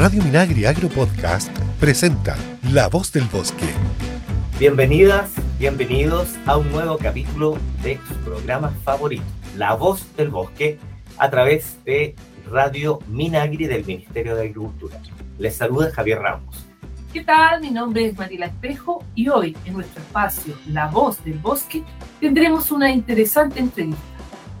Radio Minagri Agro Podcast presenta La Voz del Bosque. Bienvenidas, bienvenidos a un nuevo capítulo de su programa favorito, La Voz del Bosque, a través de Radio Minagri del Ministerio de Agricultura. Les saluda Javier Ramos. ¿Qué tal? Mi nombre es Mariela Espejo y hoy en nuestro espacio La Voz del Bosque tendremos una interesante entrevista.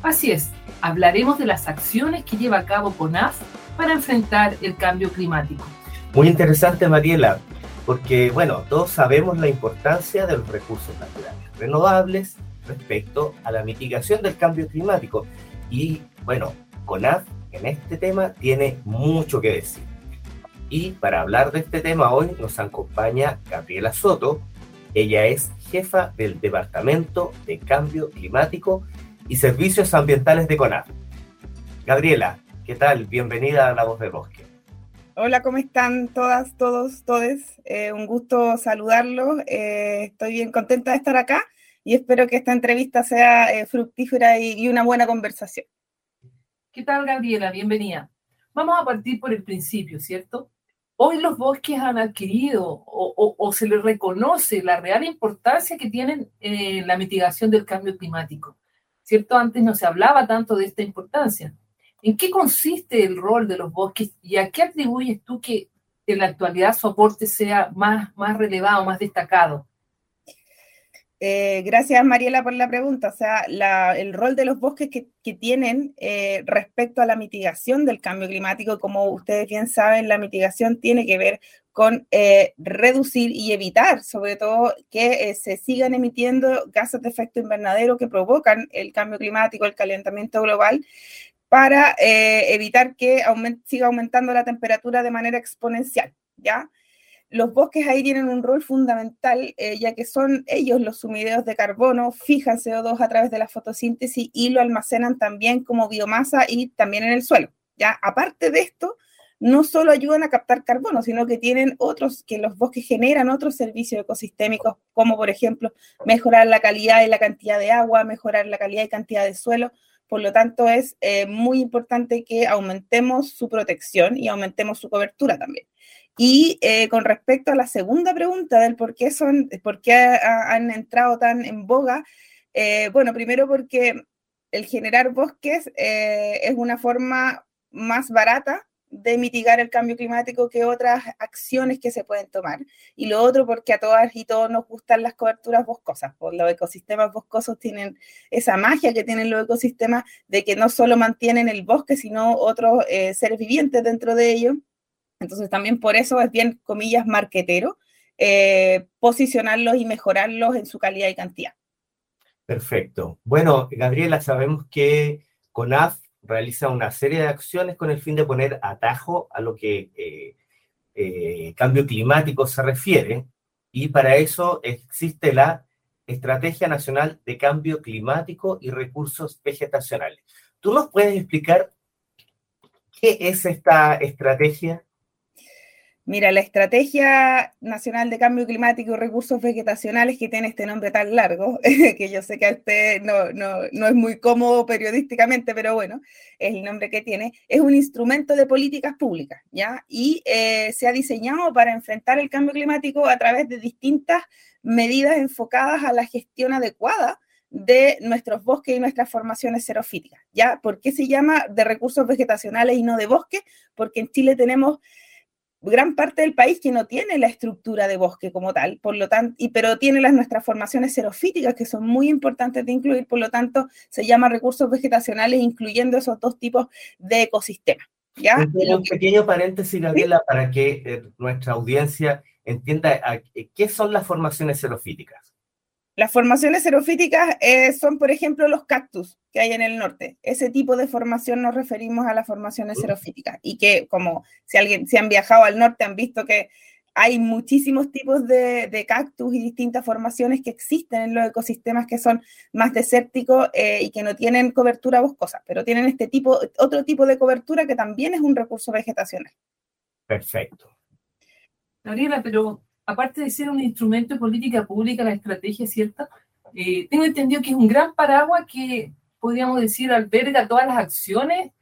Así es, hablaremos de las acciones que lleva a cabo CONAF para enfrentar el cambio climático. Muy interesante, Mariela, porque, bueno, todos sabemos la importancia de los recursos naturales renovables respecto a la mitigación del cambio climático. Y, bueno, CONAF en este tema tiene mucho que decir. Y para hablar de este tema hoy nos acompaña Gabriela Soto. Ella es jefa del Departamento de Cambio Climático y Servicios Ambientales de CONAF. Gabriela, ¿Qué tal? Bienvenida a La Voz del Bosque. Hola, ¿cómo están todas, todos, todes? Eh, un gusto saludarlos. Eh, estoy bien contenta de estar acá y espero que esta entrevista sea eh, fructífera y, una buena conversación. ¿Qué tal, Gabriela? Bienvenida. Vamos a partir por el principio, ¿cierto? Hoy los bosques han adquirido o, o se les reconoce la real importancia que tienen en la mitigación del cambio climático, ¿cierto? Antes no se hablaba tanto de esta importancia. ¿En qué consiste el rol de los bosques y a qué atribuyes tú que en la actualidad su aporte sea más, más relevado, más destacado? Eh, gracias, Mariela, por la pregunta. O sea, el rol de los bosques que, tienen eh, respecto a la mitigación del cambio climático, como ustedes bien saben, la mitigación tiene que ver con eh, reducir y evitar, sobre todo, que se sigan emitiendo gases de efecto invernadero que provocan el cambio climático, el calentamiento global para eh, evitar que siga aumentando la temperatura de manera exponencial, ¿ya? Los bosques ahí tienen un rol fundamental, eh, ya que son ellos los sumideros de carbono, fijan CO2 a través de la fotosíntesis y lo almacenan también como biomasa y también en el suelo, ¿ya? Aparte de esto, no solo ayudan a captar carbono, sino que tienen otros, que los bosques generan otros servicios ecosistémicos, como por ejemplo mejorar la calidad y la cantidad de agua, mejorar la calidad y cantidad de suelo, por lo tanto, es eh, muy importante que aumentemos su protección y aumentemos su cobertura también. Y eh, con respecto a la segunda pregunta del por qué, son, por qué han entrado tan en boga, eh, bueno, primero porque el generar bosques es una forma más barata de mitigar el cambio climático que otras acciones que se pueden tomar. Y lo otro porque a todas y todos nos gustan las coberturas boscosas, por los ecosistemas boscosos tienen esa magia que tienen los ecosistemas de que no solo mantienen el bosque, sino otros eh, seres vivientes dentro de ellos. Entonces también por eso es bien, comillas, marquetero, eh, posicionarlos y mejorarlos en su calidad y cantidad. Perfecto. Bueno, Gabriela, sabemos que CONAF realiza una serie de acciones con el fin de poner atajo a lo que eh, eh, cambio climático se refiere, y para eso existe la Estrategia Nacional de Cambio Climático y Recursos Vegetacionales. ¿Tú nos puedes explicar qué es esta estrategia? Mira, la Estrategia Nacional de Cambio Climático y Recursos Vegetacionales, que tiene este nombre tan largo, que yo sé que a usted no, no, no, es muy cómodo periodísticamente, pero bueno, es el nombre que tiene, es un instrumento de políticas públicas, ¿ya? Y eh, se ha diseñado para enfrentar el cambio climático a través de distintas medidas enfocadas a la gestión adecuada de nuestros bosques y nuestras formaciones xerofíticas, ¿ya? ¿Por qué se llama de recursos vegetacionales y no de bosque? Porque en Chile tenemos gran parte del país que no tiene la estructura de bosque como tal, por lo tanto, y, pero tiene las nuestras formaciones xerofíticas que son muy importantes de incluir, por lo tanto, se llama recursos vegetacionales, incluyendo esos dos tipos de ecosistemas. ¿ya? Un, pequeño paréntesis, Gabriela, para que eh, nuestra audiencia entienda qué son las formaciones xerofíticas. Las formaciones xerofíticas eh, son, por ejemplo, los cactus que hay en el norte. Ese tipo de formación nos referimos a las formaciones xerofíticas y que, como si alguien se han viajado al norte, han visto que hay muchísimos tipos de, cactus y distintas formaciones que existen en los ecosistemas que son más desérticos eh, y que no tienen cobertura boscosa, pero tienen este tipo, otro tipo de cobertura que también es un recurso vegetacional. Perfecto. Gabriela, pero aparte de ser un instrumento de política pública, la estrategia cierta, eh, tengo entendido que es un gran paraguas que, podríamos decir, alberga todas las acciones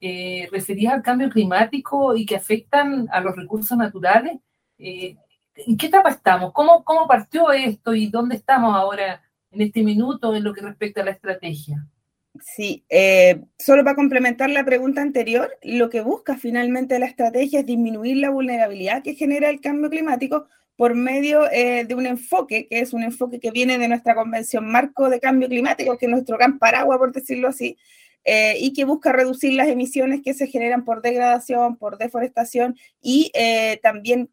eh, referidas al cambio climático y que afectan a los recursos naturales. Eh, ¿En qué etapa estamos? ¿Cómo, ¿Cómo partió esto y dónde estamos ahora en este minuto en lo que respecta a la estrategia? Sí, eh, solo para complementar la pregunta anterior, lo que busca finalmente la estrategia es disminuir la vulnerabilidad que genera el cambio climático por medio eh, de un enfoque, que es un enfoque que viene de nuestra Convención Marco de Cambio Climático, que es nuestro gran paraguas, por decirlo así, eh, y que busca reducir las emisiones que se generan por degradación, por deforestación y también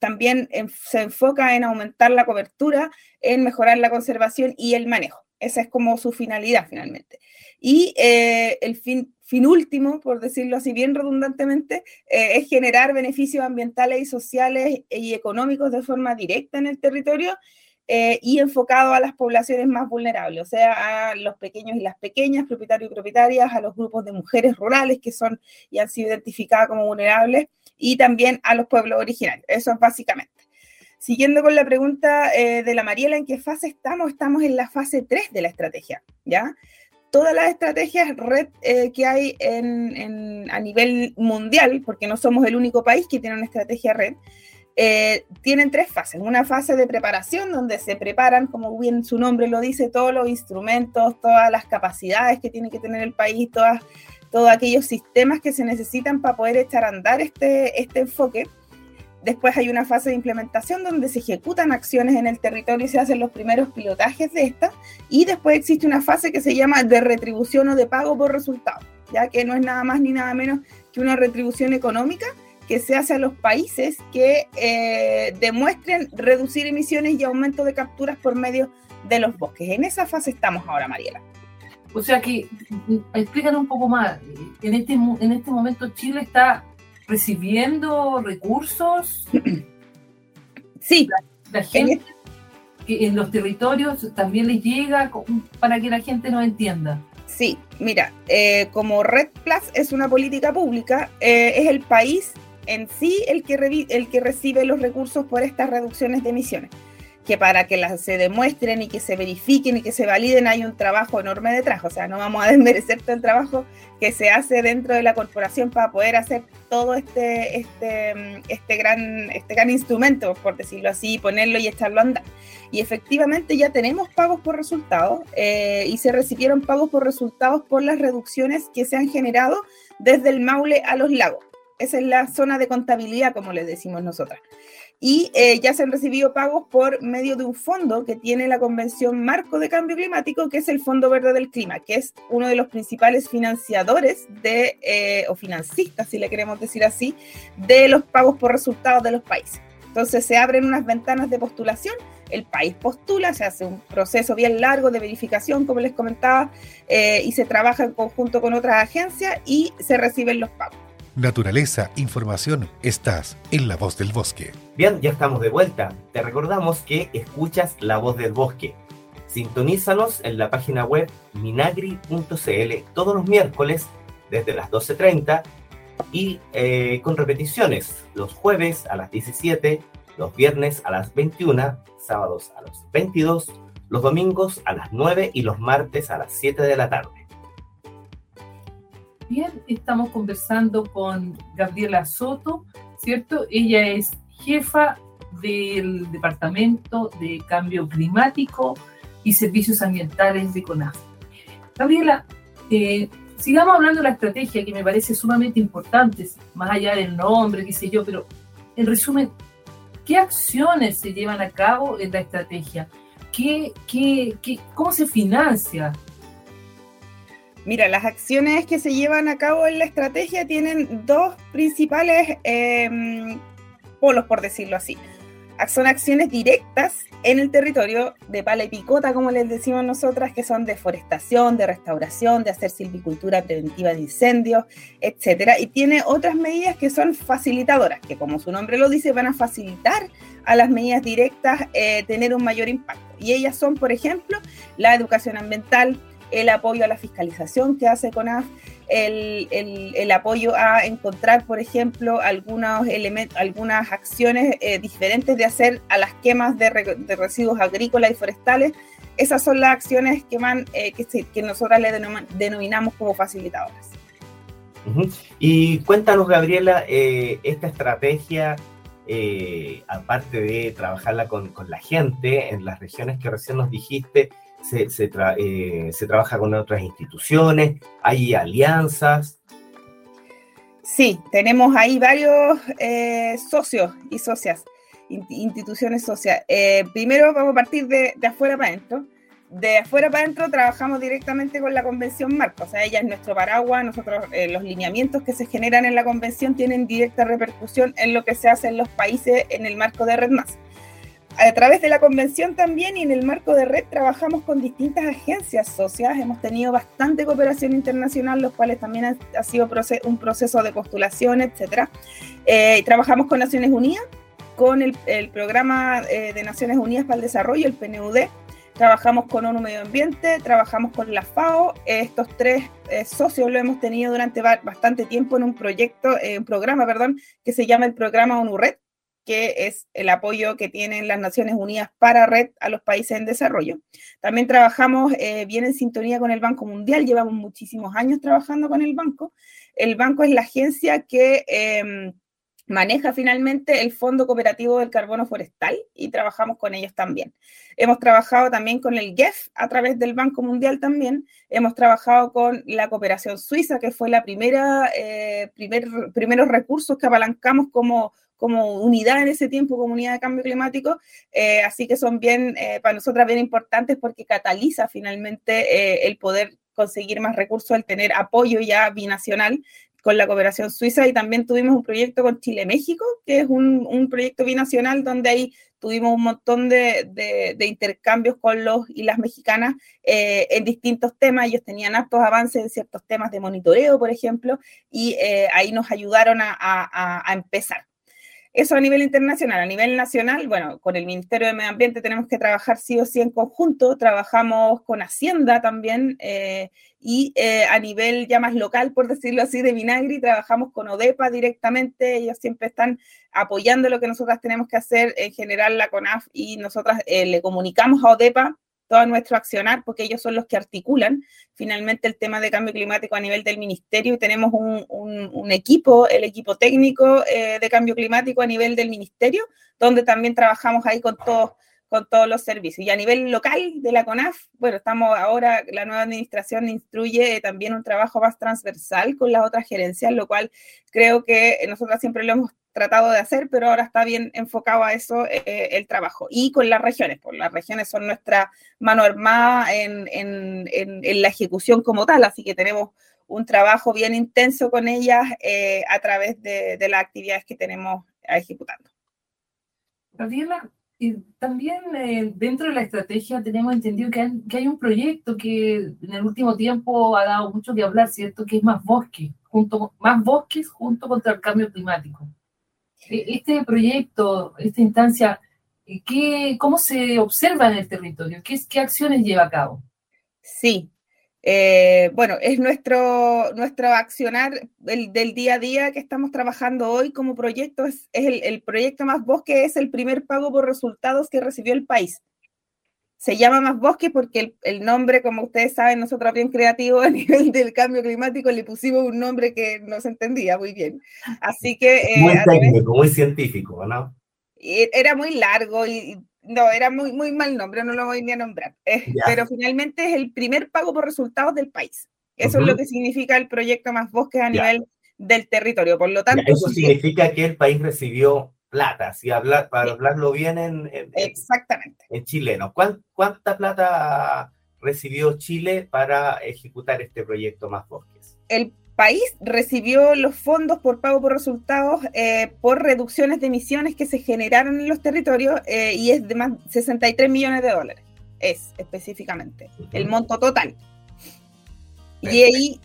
también se enfoca en aumentar la cobertura, en mejorar la conservación y el manejo. Esa es como su finalidad finalmente. Y eh, el fin, fin, último, por decirlo así bien redundantemente, eh, es generar beneficios ambientales y sociales y económicos de forma directa en el territorio eh, y enfocado a las poblaciones más vulnerables, o sea, a los pequeños y las pequeñas, propietarios y propietarias, a los grupos de mujeres rurales que son y han sido identificadas como vulnerables y también a los pueblos originarios. Eso es básicamente. Siguiendo con la pregunta eh, de la Mariela, ¿en qué fase estamos? Estamos en la fase 3 de la estrategia, ¿ya? Todas las estrategias red eh, que hay a nivel mundial, porque no somos el único país que tiene una estrategia red, eh, tienen tres fases. Una fase de preparación, donde se preparan, como bien su nombre lo dice, todos los instrumentos, todas las capacidades que tiene que tener el país, todas, todos aquellos sistemas que se necesitan para poder echar a andar este, este enfoque. Después hay una fase de implementación donde se ejecutan acciones en el territorio y se hacen los primeros pilotajes de esta. Y después existe una fase que se llama de retribución o de pago por resultado, ya que no es nada más ni nada menos que una retribución económica que se hace a los países que eh, demuestren reducir emisiones y aumento de capturas por medio de los bosques. En esa fase estamos ahora, Mariela. O sea que, explícanos un poco más. En este, en este momento Chile está recibiendo recursos. Sí. La, gente que en los territorios también les llega para que la gente no entienda. Sí, mira, eh, como Red Plus es una política pública, eh, es el país en sí el que, el que recibe los recursos por estas reducciones de emisiones que para que las se demuestren y que se verifiquen y que se validen hay un trabajo enorme detrás. O sea, no vamos a desmerecer todo el trabajo que se hace dentro de la corporación para poder hacer todo este, este, este, gran, este gran instrumento, por decirlo así, ponerlo y echarlo a andar. Y efectivamente ya tenemos pagos por resultados eh, y se recibieron pagos por resultados por las reducciones que se han generado desde el Maule a los lagos. Esa es la zona de contabilidad, como les decimos nosotras y eh, ya se han recibido pagos por medio de un fondo que tiene la Convención Marco de Cambio Climático, que es el Fondo Verde del Clima, que es uno de los principales financiadores de, eh, o financistas, si le queremos decir así, de los pagos por resultados de los países. Entonces se abren unas ventanas de postulación, el país postula, se hace un proceso bien largo de verificación, como les comentaba, eh, y se trabaja en conjunto con otras agencias y se reciben los pagos naturaleza, información, estás en La Voz del Bosque. Bien, ya estamos de vuelta. Te recordamos que escuchas La Voz del Bosque. Sintonízanos en la página web minagri.cl todos los miércoles desde las 12.30 y eh, con repeticiones los jueves a las 17, los viernes a las 21, sábados a las 22, los domingos a las 9 y los martes a las 7 de la tarde. Bien, estamos conversando con Gabriela Soto, ¿cierto? Ella es jefa del Departamento de Cambio Climático y Servicios Ambientales de CONAF. Gabriela, eh, sigamos hablando de la estrategia que me parece sumamente importante, más allá del nombre, qué sé yo, pero en resumen, ¿qué acciones se llevan a cabo en la estrategia? ¿Qué, qué, qué, ¿Cómo se financia? Mira, las acciones que se llevan a cabo en la estrategia tienen dos principales em, polos, por decirlo así. Son acciones directas en el territorio de pala y picota, como les decimos nosotras, que son de forestación, de restauración, de hacer silvicultura preventiva de incendios, etcétera. Y tiene otras medidas que son facilitadoras, que como su nombre lo dice, van a facilitar a las medidas directas eh, tener un mayor impacto. Y ellas son, por ejemplo, la educación ambiental, el apoyo a la fiscalización que hace CONAF, el, el, apoyo a encontrar, por ejemplo, algunos elementos, algunas acciones eh, diferentes de hacer a las quemas de, residuos agrícolas y forestales. Esas son las acciones que, van, eh, que, que nosotras le denominamos como facilitadoras. Y cuéntanos, Gabriela, eh, esta estrategia, eh, aparte de trabajarla con, la gente en las regiones que recién nos dijiste, se, eh, se trabaja con otras instituciones, hay alianzas. Sí, tenemos ahí varios socios y socias, instituciones socias. primero vamos a partir de, de afuera para adentro de afuera para adentro trabajamos directamente con la Convención Marco, o sea, ella es nuestro paraguas, nosotros eh, los lineamientos que se generan en la Convención tienen directa repercusión en lo que se hace en los países en el marco de Red Más. A través de la convención también y en el marco de red trabajamos con distintas agencias socias. Hemos tenido bastante cooperación internacional, los cuales también ha, sido un proceso de postulación, etc. Eh, trabajamos con Naciones Unidas, con el, programa eh, de Naciones Unidas para el Desarrollo, el PNUD, Trabajamos con ONU Medio Ambiente, trabajamos con la FAO. Estos tres eh, socios lo hemos tenido durante bastante tiempo en un proyecto, eh, un programa, perdón, que se llama el programa ONU Red, que es el apoyo que tienen las Naciones Unidas para red a los países en desarrollo. También trabajamos eh, bien en sintonía con el Banco Mundial, llevamos muchísimos años trabajando con el banco. El banco es la agencia que em, maneja finalmente el Fondo Cooperativo del Carbono Forestal y trabajamos con ellos también. Hemos trabajado también con el GEF a través del Banco Mundial también. Hemos trabajado con la cooperación suiza, que fue la primera, eh, primer, primeros recursos que apalancamos como, como unidad en ese tiempo, comunidad de cambio climático. Eh, así que son bien, eh, para nosotras bien importantes porque cataliza finalmente el poder conseguir más recursos, el tener apoyo ya binacional con la cooperación suiza y también tuvimos un proyecto con Chile-México, que es un, un, proyecto binacional donde ahí tuvimos un montón de, de, intercambios con los y las mexicanas eh, en distintos temas. Ellos tenían altos avances en ciertos temas de monitoreo, por ejemplo, y eh, ahí nos ayudaron a, a, a empezar. Eso a nivel internacional. A nivel nacional, bueno, con el Ministerio de Medio Ambiente tenemos que trabajar sí o sí en conjunto. Trabajamos con Hacienda también eh, y eh, a nivel ya más local, por decirlo así, de Vinagri, trabajamos con ODEPA directamente. Ellos siempre están apoyando lo que nosotras tenemos que hacer, en general la CONAF, y nosotras eh, le comunicamos a ODEPA todo nuestro accionar, porque ellos son los que articulan finalmente el tema de cambio climático a nivel del ministerio y tenemos un, un, equipo, el equipo técnico eh, de cambio climático a nivel del ministerio, donde también trabajamos ahí con todos con todos los servicios. Y a nivel local de la CONAF, bueno, estamos ahora, la nueva administración instruye también un trabajo más transversal con las otras gerencias, lo cual creo que nosotros siempre lo hemos tratado de hacer, pero ahora está bien enfocado a eso eh, el trabajo. Y con las regiones, pues las regiones son nuestra mano armada en, en, en, la ejecución como tal, así que tenemos un trabajo bien intenso con ellas eh, a través de, de, las actividades que tenemos ejecutando. Gabriela, y también eh, dentro de la estrategia tenemos entendido que hay, que hay, un proyecto que en el último tiempo ha dado mucho que hablar, ¿cierto? Que es más bosques, junto, más bosques junto contra el cambio climático. E, este proyecto, esta instancia, eh, ¿qué, ¿cómo se observa en el territorio? ¿Qué, acciones lleva a cabo? Sí, eh, bueno, es nuestro, nuestro accionar del, del, día a día que estamos trabajando hoy como proyecto. Es, es el, el, proyecto Más Bosque, es el primer pago por resultados que recibió el país. Se llama Más Bosque porque el, el nombre, como ustedes saben, nosotros bien creativos a nivel del cambio climático le pusimos un nombre que no se entendía muy bien. Así que... Eh, muy técnico, muy científico, ¿no? Era muy largo y no, era muy, muy mal nombre, no lo voy ni a nombrar. Eh, pero finalmente es el primer pago por resultados del país. Eso es lo que significa el proyecto Más Bosques a nivel del territorio. Por lo tanto, eso significa que el país recibió plata, si hablar, para hablarlo bien en, Exactamente. en chileno. ¿Cuánta plata recibió Chile para ejecutar este proyecto Más Bosques? El país recibió los fondos por pago por resultados eh, por reducciones de emisiones que se generaron en los territorios eh, y es de más de 63 millones de dólares. Es específicamente el monto total. Y ahí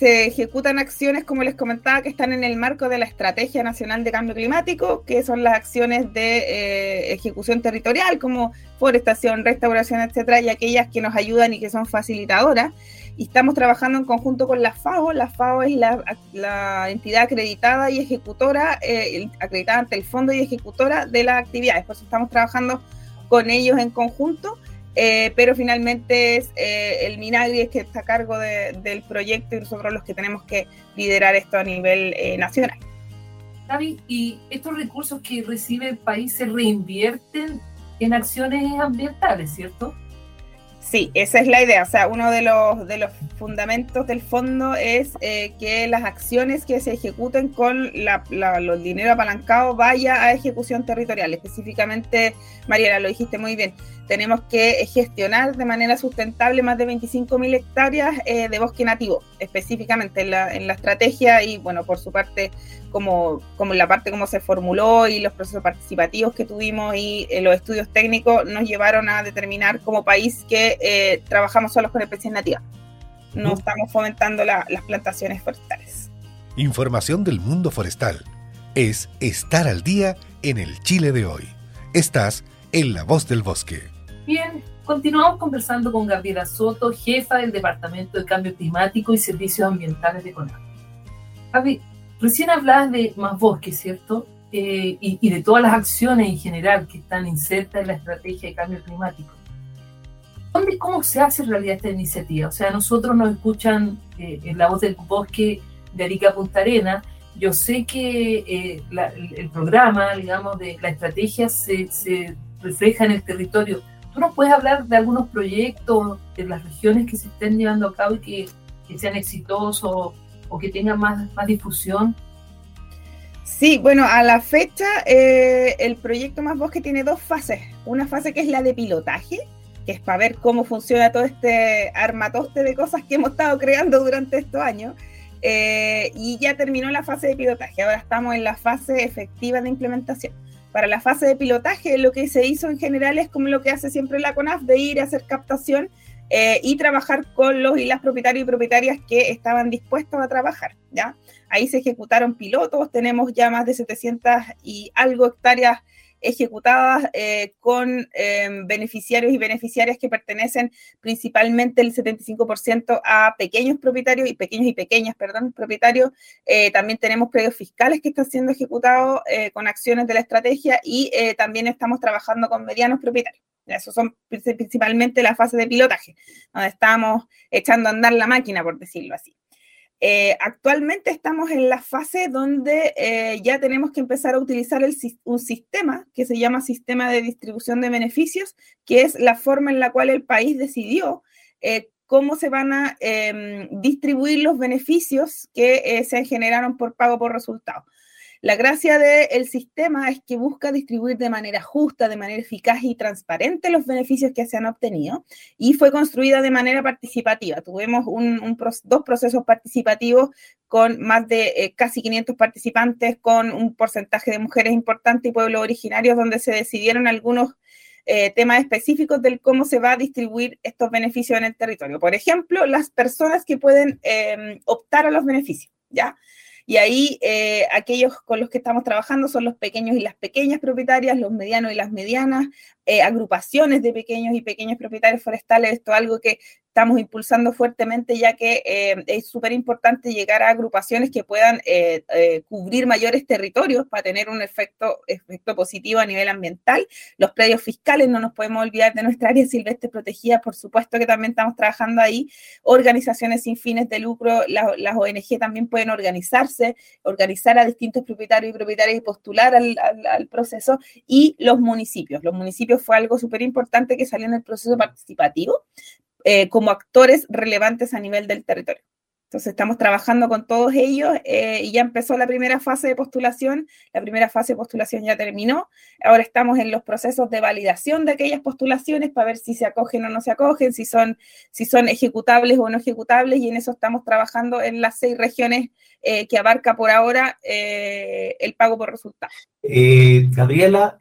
se ejecutan acciones, como les comentaba, que están en el marco de la Estrategia Nacional de Cambio Climático, que son las acciones de eh, ejecución territorial, como forestación, restauración, etcétera, y aquellas que nos ayudan y que son facilitadoras y estamos trabajando en conjunto con la FAO. La FAO es la, entidad acreditada y ejecutora, eh, acreditada ante el fondo y ejecutora de las actividades. Por eso estamos trabajando con ellos en conjunto eh, pero finalmente es eh, el Minagri que está a cargo del proyecto y nosotros los que tenemos que liderar esto a nivel eh, nacional. David, ¿y estos recursos que recibe el país se reinvierten en acciones ambientales, cierto? Sí, esa es la idea. O sea, uno de los, de los fundamentos del fondo es eh, que las acciones que se ejecuten con la, los dinero apalancado vaya a ejecución territorial. Específicamente, Mariela, lo dijiste muy bien, tenemos que gestionar de manera sustentable más de 25.000 hectáreas eh, de bosque nativo, específicamente en la, en la estrategia y, bueno, por su parte, como, como la parte como se formuló y los procesos participativos que tuvimos y eh, los estudios técnicos nos llevaron a determinar como país que eh, trabajamos solo con especies nativas. No estamos fomentando las plantaciones forestales. Información del mundo forestal. Es estar al día en el Chile de hoy. Estás en La Voz del Bosque. Bien, continuamos conversando con Gabriela Soto, jefa del Departamento de Cambio Climático y Servicios Ambientales de CONAF. Recién hablabas de más bosque, ¿cierto? Eh, y, de todas las acciones en general que están insertas en la estrategia de cambio climático. ¿Dónde, ¿Cómo se hace en realidad esta iniciativa? O sea, nosotros nos escuchan eh, en la voz del bosque de Arica Punta Arena. Yo sé que eh, el, programa, digamos, de la estrategia se, se refleja en el territorio. ¿Tú nos puedes hablar de algunos proyectos de las regiones que se estén llevando a cabo y que, sean exitosos o que tenga más, más difusión? Sí, bueno, a la fecha eh, el proyecto Más Bosque tiene dos fases. Una fase que es la de pilotaje, que es para ver cómo funciona todo este armatoste de cosas que hemos estado creando durante estos años. Eh, y ya terminó la fase de pilotaje. Ahora estamos en la fase efectiva de implementación. Para la fase de pilotaje, lo que se hizo en general es como lo que hace siempre la CONAF, de ir a hacer captación eh, y trabajar con los y las propietarios y propietarias que estaban dispuestos a trabajar, ¿ya? Ahí se ejecutaron pilotos, tenemos ya más de 700 y algo hectáreas ejecutadas eh, con em, beneficiarios y beneficiarias que pertenecen principalmente el 75% a pequeños propietarios y pequeños y pequeñas, perdón, propietarios. Eh, también tenemos predios fiscales que están siendo ejecutados con acciones de la estrategia y también estamos trabajando con medianos propietarios. Eso son principalmente la fase de pilotaje, donde estamos echando a andar la máquina, por decirlo así. Eh, actualmente estamos en la fase donde eh, ya tenemos que empezar a utilizar un sistema que se llama sistema de distribución de beneficios, que es la forma en la cual el país decidió eh, cómo se van a em, distribuir los beneficios que se generaron por pago por resultado. La gracia del sistema es que busca distribuir de manera justa, de manera eficaz y transparente los beneficios que se han obtenido y fue construida de manera participativa. Tuvimos dos procesos participativos con más de eh, casi 500 participantes, con un porcentaje de mujeres importante y pueblos originarios, donde se decidieron algunos eh, temas específicos del cómo se va a distribuir estos beneficios en el territorio. Por ejemplo, las personas que pueden em, optar a los beneficios, ¿ya? Y ahí eh, aquellos con los que estamos trabajando son los pequeños y las pequeñas propietarias, los medianos y las medianas, eh, agrupaciones de pequeños y pequeños propietarios forestales. Esto es algo que estamos impulsando fuertemente ya que eh, es súper importante llegar a agrupaciones que puedan eh, eh, cubrir mayores territorios para tener un efecto, efecto positivo a nivel ambiental. Los predios fiscales, no nos podemos olvidar de nuestra área silvestre protegida, por supuesto que también estamos trabajando ahí. Organizaciones sin fines de lucro, las ONG también pueden organizarse, organizar a distintos propietarios y propietarias y postular al, al proceso. Y los municipios. Los municipios fue algo súper importante que salió en el proceso participativo eh, como actores relevantes a nivel del territorio. Entonces estamos trabajando con todos ellos eh, y ya empezó la primera fase de postulación. La primera fase de postulación ya terminó. Ahora estamos en los procesos de validación de aquellas postulaciones para ver si se acogen o no se acogen, si son, si son ejecutables o no ejecutables y en eso estamos trabajando en las seis regiones eh, que abarca por ahora el pago por resultados. Gabriela,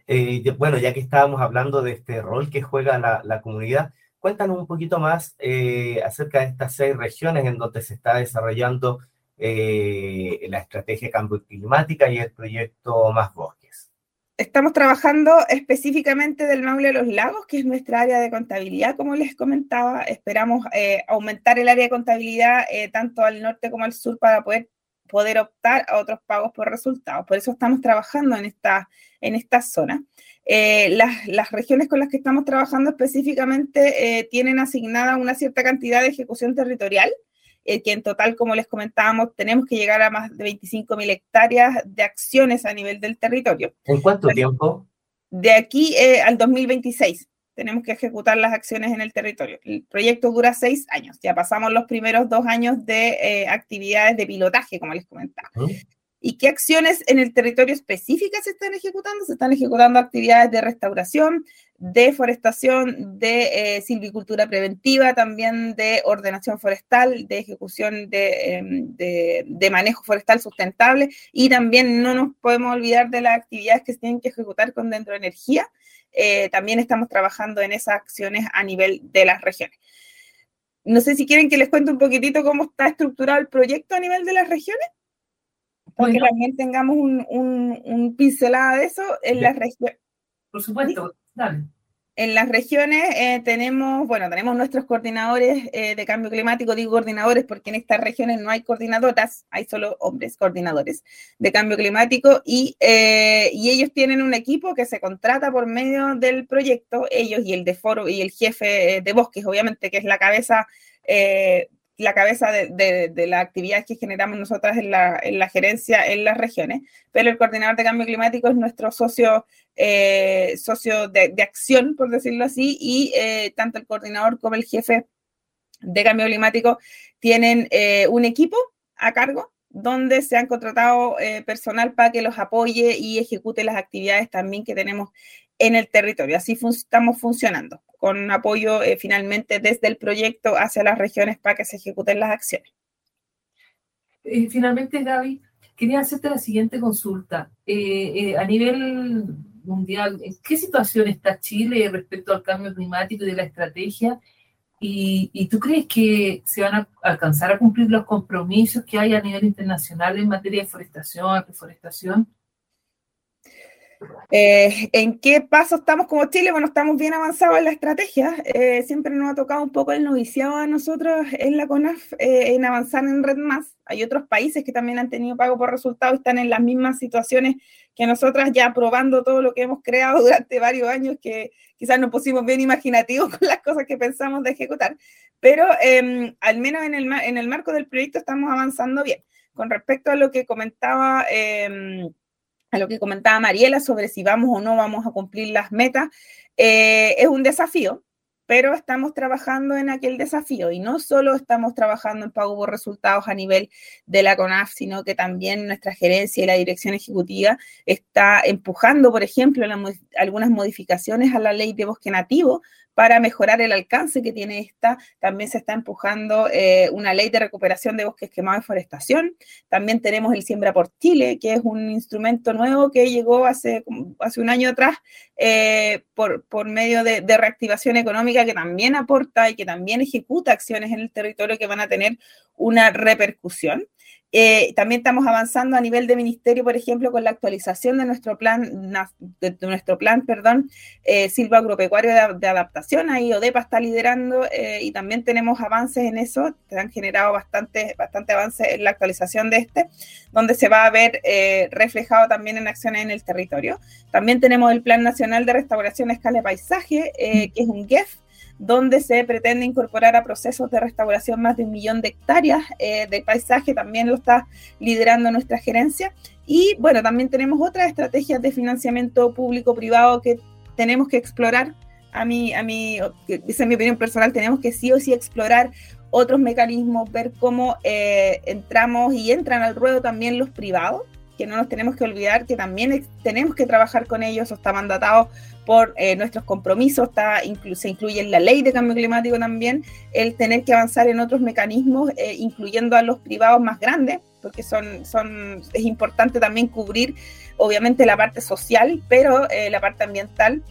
bueno, ya que estábamos hablando de este rol que juega la, la comunidad, Cuéntanos un poquito más eh, acerca de estas seis regiones en donde se está desarrollando eh, la estrategia cambio climática y el proyecto Más Bosques. Estamos trabajando específicamente del Maule de los Lagos, que es nuestra área de contabilidad, como les comentaba. Esperamos eh, aumentar el área de contabilidad tanto al norte como al sur para poder poder optar a otros pagos por resultados. Por eso estamos trabajando en esta, en esta zona. Eh, las, las, regiones con las que estamos trabajando específicamente eh, tienen asignada una cierta cantidad de ejecución territorial, eh, que en total, como les comentábamos, tenemos que llegar a más de 25.000 hectáreas de acciones a nivel del territorio. ¿En cuánto tiempo? De aquí al 2026 tenemos que ejecutar las acciones en el territorio. El proyecto dura seis años. Ya pasamos los primeros dos años de actividades de pilotaje, como les comentaba. ¿Y qué acciones en el territorio específicas se están ejecutando? Se están ejecutando actividades de restauración, deforestación, de eh, silvicultura preventiva, también de ordenación forestal, de ejecución em, de, de, manejo forestal sustentable y también no nos podemos olvidar de las actividades que se tienen que ejecutar con dentro de energía. Eh, también estamos trabajando en esas acciones a nivel de las regiones. No sé si quieren que les cuente un poquitito cómo está estructurado el proyecto a nivel de las regiones para que también tengamos un, un, pincelada de eso en las regiones. Por supuesto, dale. En las regiones eh, tenemos, bueno, tenemos nuestros coordinadores eh, de cambio climático, digo coordinadores porque en estas regiones no hay coordinadoras, hay solo hombres coordinadores de cambio climático y, eh, y ellos tienen un equipo que se contrata por medio del proyecto, ellos y el de foro y el jefe de bosques, obviamente, que es la cabeza la cabeza de, de, las actividades que generamos nosotras en la, en la, gerencia en las regiones, pero el coordinador de cambio climático es nuestro socio, eh, socio de, acción, por decirlo así, y eh, tanto el coordinador como el jefe de cambio climático tienen eh, un equipo a cargo donde se han contratado personal para que los apoye y ejecute las actividades también que tenemos en el territorio. Así estamos funcionando, con apoyo eh, finalmente desde el proyecto hacia las regiones para que se ejecuten las acciones. Eh, finalmente, Gaby, quería hacerte la siguiente consulta. Eh, a nivel mundial, ¿en qué situación está Chile respecto al cambio climático y de la estrategia? ¿Y, ¿Y, tú crees que se van a alcanzar a cumplir los compromisos que hay a nivel internacional en materia de forestación, reforestación? Eh, ¿En qué paso estamos como Chile? Bueno, estamos bien avanzados en la estrategia. Eh, siempre nos ha tocado un poco el noviciado a nosotros en la CONAF eh, en avanzar en Red Más. Hay otros países que también han tenido pago por resultados y están en las mismas situaciones que nosotras, ya probando todo lo que hemos creado durante varios años, que quizás nos pusimos bien imaginativos con las cosas que pensamos de ejecutar. Pero em, al menos en el, en el marco del proyecto estamos avanzando bien. Con respecto a lo que comentaba em, a lo que comentaba Mariela sobre si vamos o no vamos a cumplir las metas, eh, es un desafío, pero estamos trabajando en aquel desafío. Y no solo estamos trabajando en pago por resultados a nivel de la CONAF, sino que también nuestra gerencia y la dirección ejecutiva está empujando, por ejemplo, algunas modificaciones a la ley de bosque nativo para mejorar el alcance que tiene esta. También se está empujando eh, una ley de recuperación de bosques quemados y forestación. También tenemos el Siembra por Chile, que es un instrumento nuevo que llegó hace, hace un año atrás eh, por, por medio de, de reactivación económica que también aporta y que también ejecuta acciones en el territorio que van a tener una repercusión. Eh, también estamos avanzando a nivel de ministerio, por ejemplo, con la actualización de nuestro plan, de, nuestro plan, perdón, eh, agropecuario de, adaptación. Ahí ODEPA está liderando eh, y también tenemos avances en eso. Se han generado bastante, bastante avances en la actualización de este, donde se va a ver reflejado también en acciones en el territorio. También tenemos el Plan Nacional de Restauración a Escala de Paisaje, que es un GEF, donde se pretende incorporar a procesos de restauración más de un millón de hectáreas eh, de paisaje, también lo está liderando nuestra gerencia. Y bueno, también tenemos otras estrategias de financiamiento público-privado que tenemos que explorar. A mí, a mí, esa es mi opinión personal, tenemos que sí o sí explorar otros mecanismos, ver cómo eh, entramos y entran al ruedo también los privados que no nos tenemos que olvidar que también tenemos que trabajar con ellos, está mandatado por eh, nuestros compromisos, está, se incluye en la ley de cambio climático también, el tener que avanzar en otros mecanismos, eh, incluyendo a los privados más grandes, porque son, son, es importante también cubrir, obviamente, la parte social, pero eh, la parte ambiental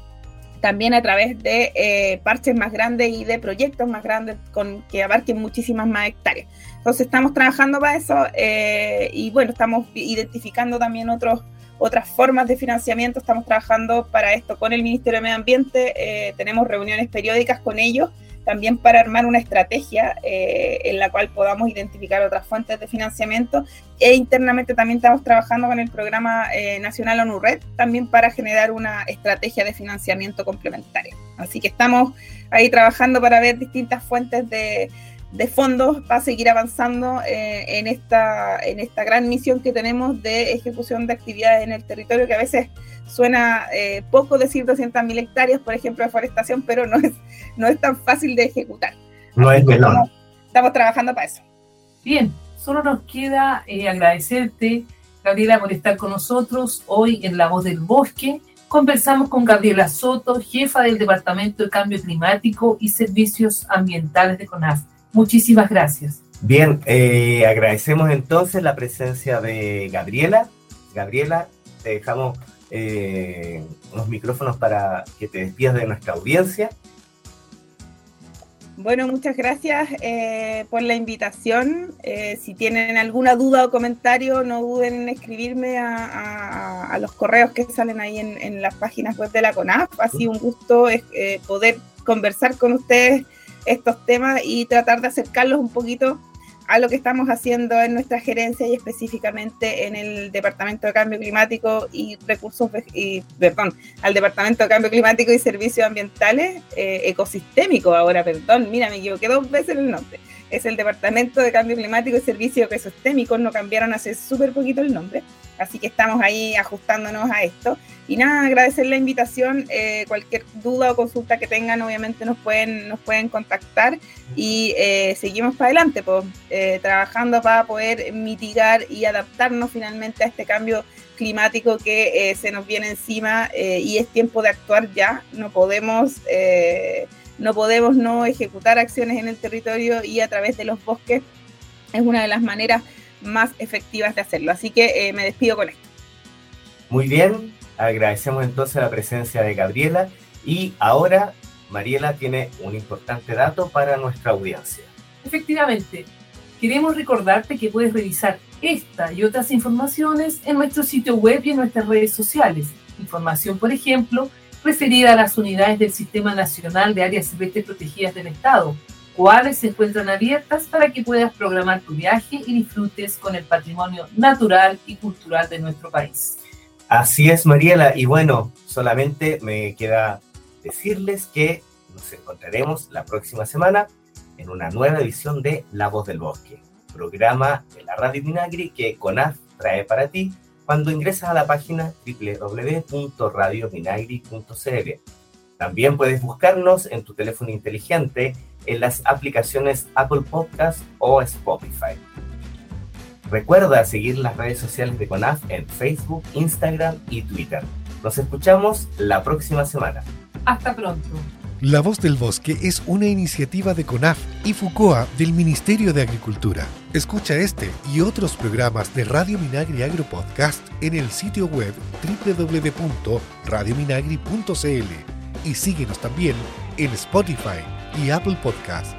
también a través de parches más grandes y de proyectos más grandes con, que abarquen muchísimas más hectáreas. Entonces estamos trabajando para eso eh, y bueno, estamos identificando también otros, otras formas de financiamiento. Estamos trabajando para esto con el Ministerio de Medio Ambiente, eh, tenemos reuniones periódicas con ellos también para armar una estrategia eh, en la cual podamos identificar otras fuentes de financiamiento e internamente también estamos trabajando con el programa eh, nacional ONU Red también para generar una estrategia de financiamiento complementaria. Así que estamos ahí trabajando para ver distintas fuentes de, de fondos para seguir avanzando eh, en, esta, en esta gran misión que tenemos de ejecución de actividades en el territorio, que a veces suena eh, poco decir 200.000 hectáreas, por ejemplo, de forestación, pero no es, no es tan fácil de ejecutar. No es estamos, estamos, trabajando para eso. Bien, solo nos queda eh, agradecerte, Gabriela, por estar con nosotros hoy en La Voz del Bosque. Conversamos con Gabriela Soto, jefa del Departamento de Cambio Climático y Servicios Ambientales de CONAF. Muchísimas gracias. Bien, eh, agradecemos entonces la presencia de Gabriela. Gabriela, te dejamos eh, unos micrófonos para que te despidas de nuestra audiencia. Bueno, muchas gracias eh, por la invitación. si tienen alguna duda o comentario, no duden en escribirme a, los correos que salen ahí en, en, las páginas web de la CONAF. Ha sido un gusto poder conversar con ustedes estos temas y tratar de acercarlos un poquito a lo que estamos haciendo en nuestra gerencia y específicamente en el Departamento de Cambio Climático y Recursos, y, perdón, al Departamento de Cambio Climático y Servicios Ambientales eh, Ecosistémicos, ahora, perdón, mira, me equivoqué dos veces el nombre. Es el Departamento de Cambio Climático y Servicios Ecosistémicos, no cambiaron hace súper poquito el nombre, así que estamos ahí ajustándonos a esto. Y nada, agradecer la invitación. Eh, cualquier duda o consulta que tengan, obviamente nos pueden, nos pueden contactar y eh, seguimos para adelante, pues, eh, trabajando para poder mitigar y adaptarnos finalmente a este cambio climático que se nos viene encima y es tiempo de actuar ya. No podemos, no podemos no ejecutar acciones en el territorio y a través de los bosques es una de las maneras más efectivas de hacerlo. Así que me despido con esto. Muy bien, Agradecemos entonces la presencia de Gabriela y ahora Mariela tiene un importante dato para nuestra audiencia. Efectivamente, queremos recordarte que puedes revisar esta y otras informaciones en nuestro sitio web y en nuestras redes sociales. Información, por ejemplo, referida a las unidades del Sistema Nacional de Áreas Silvestres Protegidas del Estado, cuales se encuentran abiertas para que puedas programar tu viaje y disfrutes con el patrimonio natural y cultural de nuestro país. Así es, Mariela. Y bueno, solamente me queda decirles que nos encontraremos la próxima semana en una nueva edición de La Voz del Bosque, programa de la Radio Minagri que CONAF trae para ti cuando ingresas a la página www.radiominagri.cl. También puedes buscarnos en tu teléfono inteligente en las aplicaciones Apple Podcast o Spotify. Recuerda seguir las redes sociales de CONAF en Facebook, Instagram y Twitter. Nos escuchamos la próxima semana. Hasta pronto. La Voz del Bosque es una iniciativa de CONAF y FUCOA del Ministerio de Agricultura. Escucha este y otros programas de Radio Minagri Agro Podcast en el sitio web www.radiominagri.cl y síguenos también en Spotify y Apple Podcast.